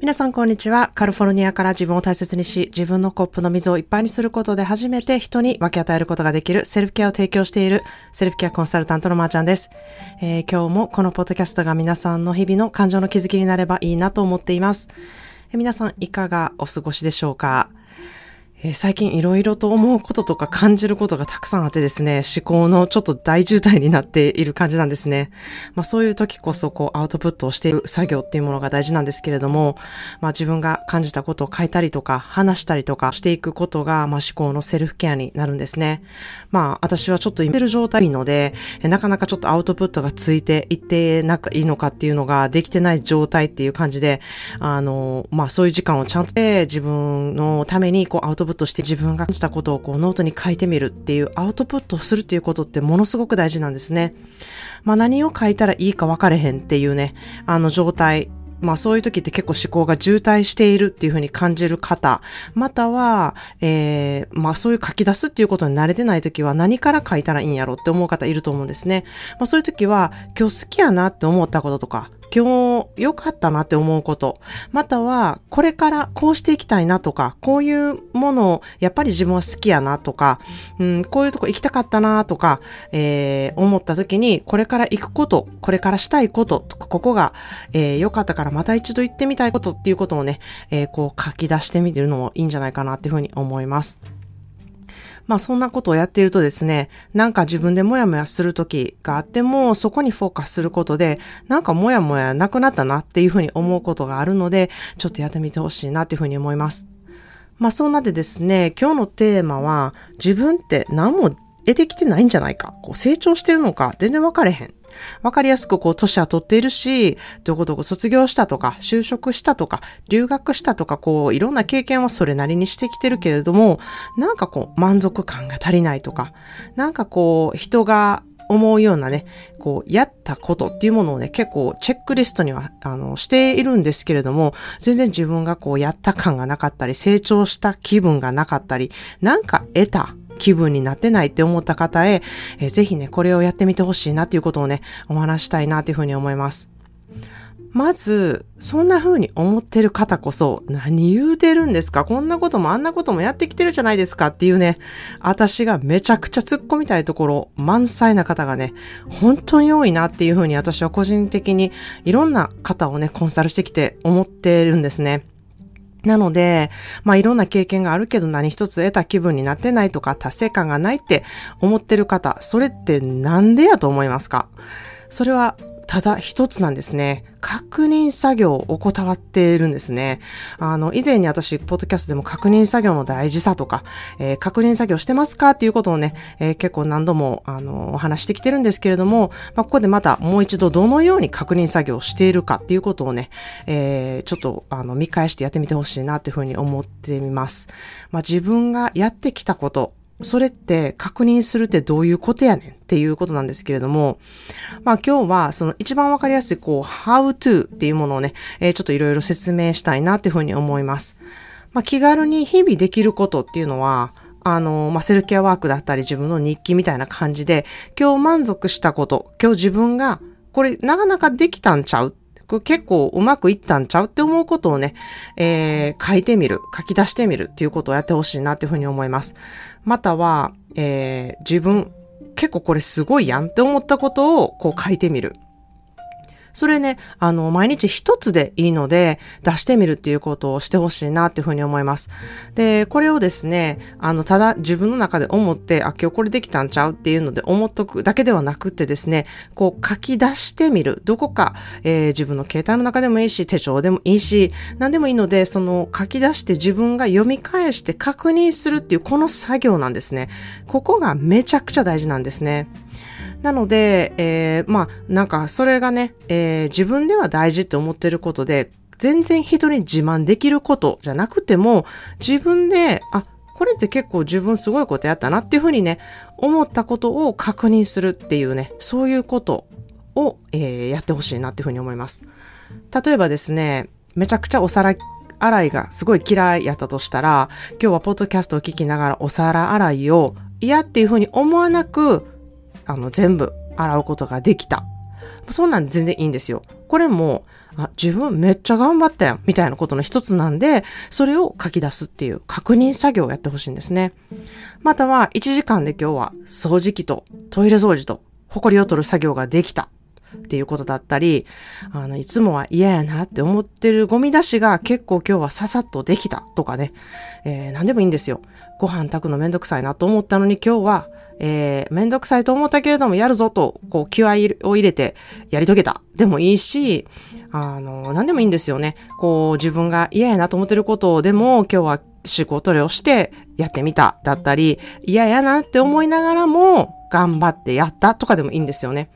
皆さんこんにちは。カルフォルニアから自分を大切にし、自分のコップの水をいっぱいにすることで初めて人に分け与えることができるセルフケアを提供しているセルフケアコンサルタントのまーちゃんです、えー、今日もこのポッドキャストが皆さんの日々の感情の気づきになればいいなと思っています。えー、皆さんいかがお過ごしでしょうか？えー、最近いろいろと思うこととか感じることがたくさんあってですね、思考のちょっと大渋滞になっている感じなんですね。まあそういう時こそこうアウトプットをしていく作業っていうものが大事なんですけれども、まあ自分が感じたことを書いたりとか話したりとかしていくことが、まあ思考のセルフケアになるんですね。まあ私はちょっと今いる状態ので、なかなかちょっとアウトプットがついていってなんかいいのかっていうのができてない状態っていう感じで、あの、まあそういう時間をちゃんと自分のためにこうアウトプットプットして自分が感じたことをこうノートに書いてみるっていうアウトプットするっていうことってものすごく大事なんですね。まあ何を書いたらいいか分かれへんっていうね、あの状態まあそういう時って結構思考が渋滞しているっていうふうに感じる方、または、えー、まあそういう書き出すっていうことに慣れてない時は何から書いたらいいんやろって思う方いると思うんですね。まあそういう時は今日好きやなって思ったこととか、今日良かったなって思うこと、またはこれからこうしていきたいなとか、こういうものをやっぱり自分は好きやなとか、うん、こういうとこ行きたかったなとか、えー、思った時にこれから行くこと、これからしたいこととか、ここが、えー、良かったからまた一度行ってみたいことっていうことをね、えー、こう書き出してみてるのもいいんじゃないかなっていうふうに思います。まあそんなことをやっているとですね、なんか自分でモヤモヤする時があっても、そこにフォーカスすることで、なんかモヤモヤなくなったなっていうふうに思うことがあるので、ちょっとやってみてほしいなっていうふうに思います。まあそんなでですね、今日のテーマは、自分って何も得てきてないんじゃないか、こう成長してるのか全然わかれへん。わかりやすくこう、年は取っているし、どこどこ卒業したとか、就職したとか、留学したとか、こう、いろんな経験はそれなりにしてきてるけれども、なんかこう、満足感が足りないとか、なんかこう、人が思うようなね、こう、やったことっていうものをね、結構チェックリストには、あの、しているんですけれども、全然自分がこう、やった感がなかったり、成長した気分がなかったり、なんか得た気分になってないって思った方へ、えー、ぜひね、これをやってみてほしいなっていうことをね、お話したいなっていうふうに思います。まず、そんな風に思ってる方こそ、何言うてるんですか？こんなこともあんなこともやってきてるじゃないですかっていうね、私がめちゃくちゃ突っ込みたいところ、満載な方がね、本当に多いなっていう風に私は個人的にいろんな方をね、コンサルしてきて思ってるんですね。なので、まあいろんな経験があるけど何一つ得た気分になってないとか達成感がないって思ってる方、それってなんでやと思いますか？それはただ一つなんですね。確認作業を怠っているんですね。あの、以前に私、ポッドキャストでも確認作業の大事さとか、えー、確認作業してますかっていうことをね、えー、結構何度も、あの、お話してきてるんですけれども、まあ、ここでまたもう一度どのように確認作業をしているかっていうことをね、えー、ちょっと、あの、見返してやってみてほしいなというふうに思ってみます。まあ、自分がやってきたこと、それって確認するってどういうことやねんっていうことなんですけれども、まあ今日はその一番わかりやすいこう、how to っていうものをね、えー、ちょっといろいろ説明したいなっていうふうに思います。まあ気軽に日々できることっていうのは、あの、まあ、セルケアワークだったり自分の日記みたいな感じで、今日満足したこと、今日自分がこれなかなかできたんちゃうこれ結構うまくいったんちゃうって思うことをね、えー、書いてみる、書き出してみるっていうことをやってほしいなっていうふうに思います。または、えー、自分、結構これすごいやんって思ったことをこう書いてみる。それね、あの、毎日一つでいいので、出してみるっていうことをしてほしいなっていうふうに思います。で、これをですね、あの、ただ自分の中で思って、あ、今日これできたんちゃうっていうので思っとくだけではなくってですね、こう書き出してみる。どこか、えー、自分の携帯の中でもいいし、手帳でもいいし、何でもいいので、その書き出して自分が読み返して確認するっていうこの作業なんですね。ここがめちゃくちゃ大事なんですね。なので、えー、まあ、なんかそれがね、えー、自分では大事って思ってることで、全然人に自慢できることじゃなくても、自分で、あ、これって結構自分すごいことやったなっていうふうにね、思ったことを確認するっていうね、そういうことを、えー、やってほしいなっていうふうに思います。例えばですね、めちゃくちゃお皿洗いがすごい嫌いやったとしたら、今日はポッドキャストを聞きながらお皿洗いを嫌っていうふうに思わなくあの、全部洗うことができた。そんなん全然いいんですよ。これも、あ、自分めっちゃ頑張ったやん、みたいなことの一つなんで、それを書き出すっていう確認作業をやってほしいんですね。または、1時間で今日は掃除機とトイレ掃除と埃を取る作業ができた。っていうことだったり、あの、いつもは嫌やなって思ってるゴミ出しが結構今日はささっとできたとかね、えー、何でもいいんですよ。ご飯炊くのめんどくさいなと思ったのに今日は、えー、めんどくさいと思ったけれどもやるぞと、こう気合を入れてやり遂げた。でもいいし、あの、何でもいいんですよね。こう自分が嫌やなと思ってることでも今日は仕事をしてやってみただったり、嫌やなって思いながらも頑張ってやったとかでもいいんですよね。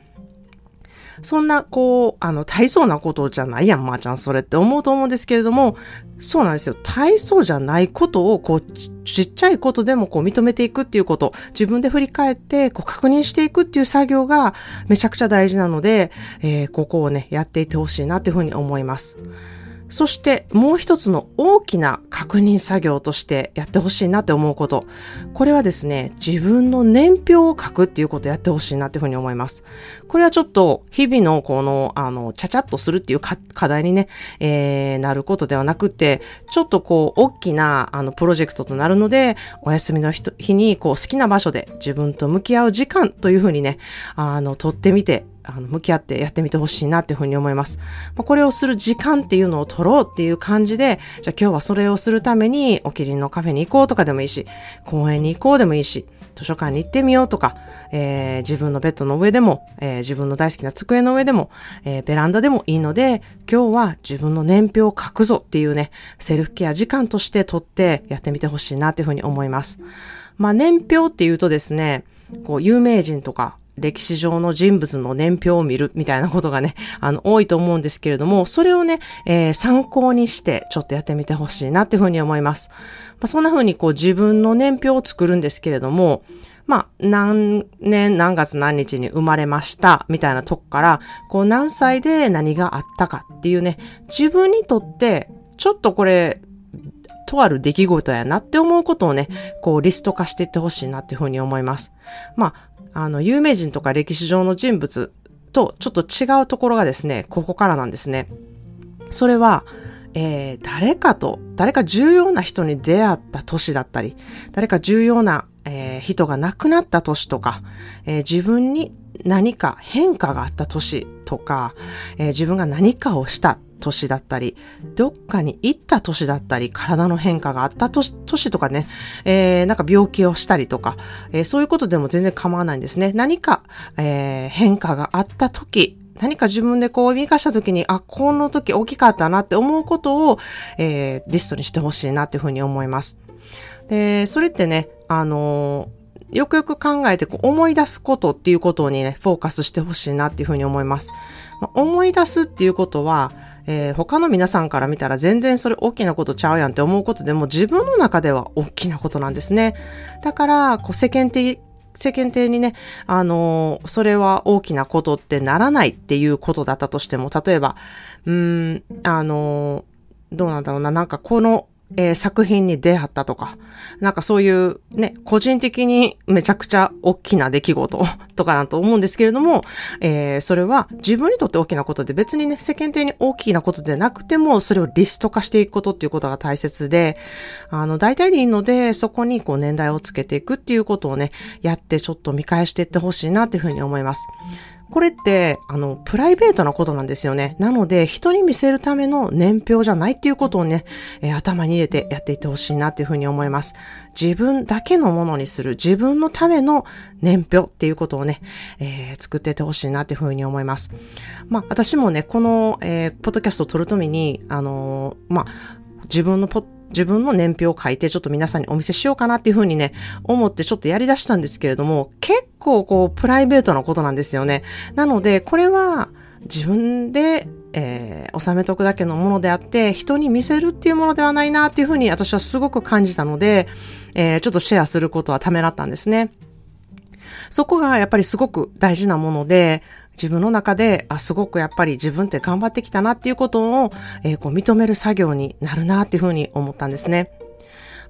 そんな、こう、あの、大層なことじゃないやん、まー、ちゃん、それって思うと思うんですけれども、そうなんですよ。大層じゃないことを、こうち、ちっちゃいことでもこう認めていくっていうこと、自分で振り返って、こう確認していくっていう作業がめちゃくちゃ大事なので、えー、ここをね、やっていってほしいなっていうふうに思います。そしてもう一つの大きな確認作業としてやってほしいなって思うこと。これはですね、自分の年表を書くっていうことをやってほしいなっていうふうに思います。これはちょっと日々のこの、あの、ちゃちゃっとするっていう課題にね、えー、なることではなくて、ちょっとこう、大きな、あの、プロジェクトとなるので、お休みの日に、こう、好きな場所で自分と向き合う時間というふうにね、あの、取ってみて、あの、向き合ってやってみてほしいなっていうふうに思います。まあ、これをする時間っていうのを取ろうっていう感じで、じゃあ今日はそれをするために、おきりのカフェに行こうとかでもいいし、公園に行こうでもいいし、図書館に行ってみようとか、えー、自分のベッドの上でも、えー、自分の大好きな机の上でも、えー、ベランダでもいいので、今日は自分の年表を書くぞっていうね、セルフケア時間として取ってやってみてほしいなっていうふうに思います。まあ年表っていうとですね、こう有名人とか歴史上の人物の年表を見るみたいなことがね、あの、多いと思うんですけれども、それをね、えー、参考にしてちょっとやってみてほしいなっていうふうに思います。まあ、そんなふうにこう自分の年表を作るんですけれども、まあ、何年何月何日に生まれましたみたいなとこから、こう何歳で何があったかっていうね、自分にとってちょっとこれとある出来事やなって思うことをね、こうリスト化していってほしいなっていうふうに思います。まあ、あの、有名人とか歴史上の人物とちょっと違うところがですね、ここからなんですね。それは、えー、誰かと、誰か重要な人に出会った年だったり、誰か重要な、えー、人が亡くなった年とか、えー、自分に何か変化があった年とか、えー、自分が何かをした年だったり、どっかに行った年だったり、体の変化があった年年とかね、えー、なんか病気をしたりとか、えー、そういうことでも全然構わないんですね。何か、えー、変化があった時、何か自分でこう見返した時に、あ、この時大きかったなって思うことを、えー、リストにしてほしいなっていうふうに思います。で、それってね、あのーよくよく考えてこう思い出すことっていうことにね、フォーカスしてほしいなっていうふうに思います。まあ、思い出すっていうことは、えー、他の皆さんから見たら全然それ大きなことちゃうやんって思うことでも自分の中では大きなことなんですね。だから、こう世間的世間体にね、あのー、それは大きなことってならないっていうことだったとしても、例えば、うーん、あのー、どうなんだろうな、なんかこのえー、作品に出会ったとか、なんかそういうね、個人的にめちゃくちゃ大きな出来事とかだと思うんですけれども、えー、それは自分にとって大きなことで別にね、世間的に大きなことでなくても、それをリスト化していくことっていうことが大切で、あの、大体でいいので、そこにこう年代をつけていくっていうことをね、やってちょっと見返していってほしいなっていうふうに思います。これって、あの、プライベートなことなんですよね。なので、人に見せるための年表じゃないっていうことをね、えー、頭に入れてやっていってほしいなっていうふうに思います。自分だけのものにする、自分のための年表っていうことをね、えー、作っていってほしいなっていうふうに思います。まあ、私もね、この、えー、ポッドキャストを撮るために、あのまあ、自分のポッ自分の年表を書いてちょっと皆さんにお見せしようかなっていうふうにね、思ってちょっとやり出したんですけれども、結構こう、プライベートなことなんですよね。なので、これは自分で、えー、収めとくだけのものであって、人に見せるっていうものではないなっていうふうに私はすごく感じたので、えー、ちょっとシェアすることはためらったんですね。そこがやっぱりすごく大事なもので、自分の中で、あ、すごくやっぱり自分って頑張ってきたなっていうことを、えー、こう認める作業になるなっていうふうに思ったんですね。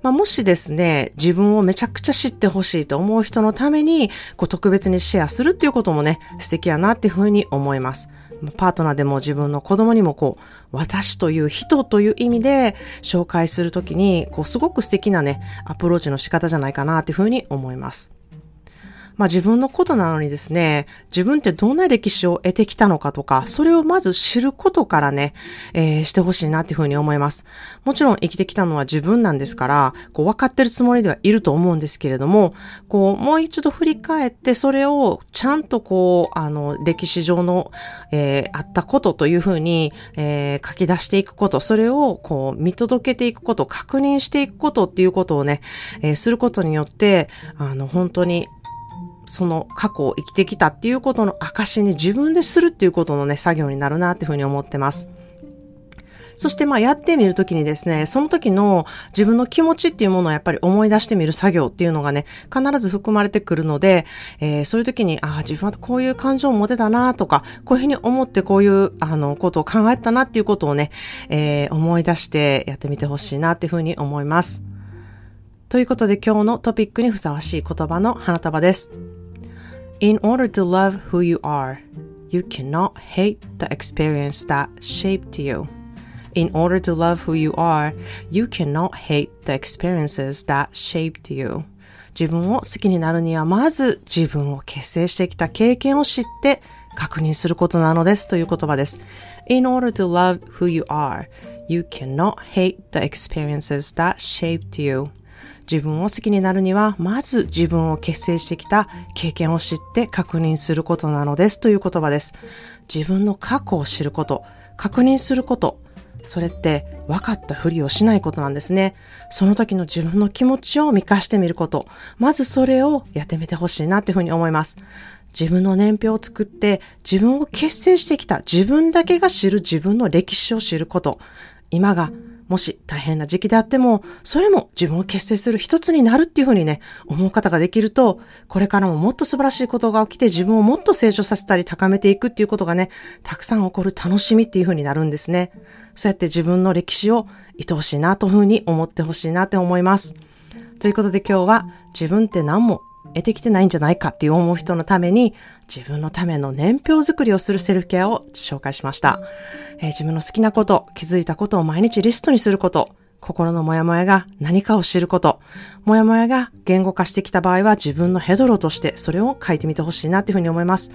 まあ、もしですね、自分をめちゃくちゃ知ってほしいと思う人のために、こう特別にシェアするっていうこともね、素敵やなっていうふうに思います。パートナーでも自分の子供にもこう、私という人という意味で紹介するときに、こう、すごく素敵なね、アプローチの仕方じゃないかなっていうふうに思います。まあ自分のことなのにですね、自分ってどんな歴史を得てきたのかとか、それをまず知ることからね、えー、してほしいなっていうふうに思います。もちろん生きてきたのは自分なんですから、こう分かってるつもりではいると思うんですけれども、こうもう一度振り返ってそれをちゃんとこう、あの、歴史上の、えー、あったことというふうに、えー、書き出していくこと、それをこう見届けていくこと、確認していくことっていうことをね、えー、することによって、あの、本当にその過去を生きてきたっていうことの証に自分でするっていうことのね、作業になるなっていうふうに思ってます。そしてまあやってみるときにですね、その時の自分の気持ちっていうものをやっぱり思い出してみる作業っていうのがね、必ず含まれてくるので、えー、そういう時に、ああ、自分はこういう感情を持てたなとか、こういうふうに思ってこういうあのことを考えたなっていうことをね、えー、思い出してやってみてほしいなっていうふうに思います。ということで今日のトピックにふさわしい言葉の花束です。In order to love who you are, you cannot hate the experience that shaped you. In order to love who you are, you cannot hate the experiences that shaped you. 自分を好きになるには、まず自分を結成してきた経験を知って確認することなのですという言葉です。In order to love who you are, you cannot hate the experiences that shaped you. 自分を好きになるには、まず自分を結成してきた経験を知って確認することなのですという言葉です。自分の過去を知ること、確認すること、それって分かったふりをしないことなんですね。その時の自分の気持ちを見返してみること。まずそれをやってみてほしいなっていうふうに思います。自分の年表を作って自分を結成してきた自分だけが知る自分の歴史を知ること。今がもし大変な時期であっても、それも自分を結成する一つになるっていうふうにね、思う方ができると、これからももっと素晴らしいことが起きて自分をもっと成長させたり高めていくっていうことがね、たくさん起こる楽しみっていうふうになるんですね。そうやって自分の歴史を愛おしいなというふうに思ってほしいなって思います。ということで今日は自分って何も得てきてないんじゃないかっていう思う人のために自分のための年表作りをするセルフケアを紹介しました。えー、自分の好きなこと、気づいたことを毎日リストにすること、心のモヤモヤが何かを知ること、モヤモヤが言語化してきた場合は自分のヘドロとしてそれを書いてみてほしいなというふうに思います。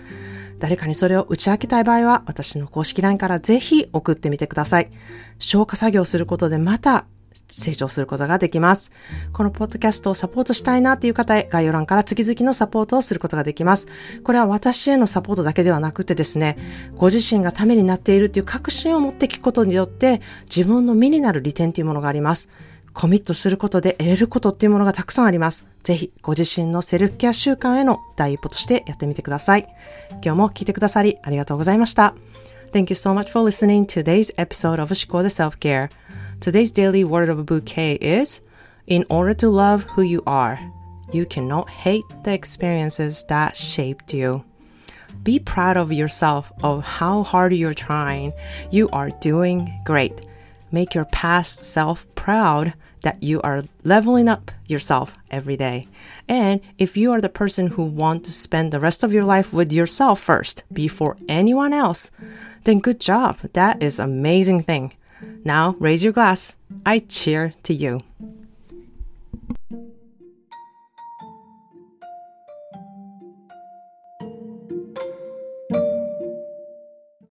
誰かにそれを打ち明けたい場合は私の公式 LINE からぜひ送ってみてください。消化作業することでまた成長することができます。このポッドキャストをサポートしたいなっていう方へ概要欄から月々のサポートをすることができます。これは私へのサポートだけではなくてですね、ご自身がためになっているっていう確信を持って聞くことによって自分の身になる利点というものがあります。コミットすることで得れることっていうものがたくさんあります。ぜひご自身のセルフケア習慣への第一歩としてやってみてください。今日も聞いてくださりありがとうございました。Thank you so much for listening to today's episode of 思考で Self-Care. Today's daily word of a bouquet is In order to love who you are, you cannot hate the experiences that shaped you. Be proud of yourself, of how hard you're trying. You are doing great. Make your past self proud that you are leveling up yourself every day. And if you are the person who want to spend the rest of your life with yourself first before anyone else, then good job. That is amazing thing. Now raise your glass. I cheer to you.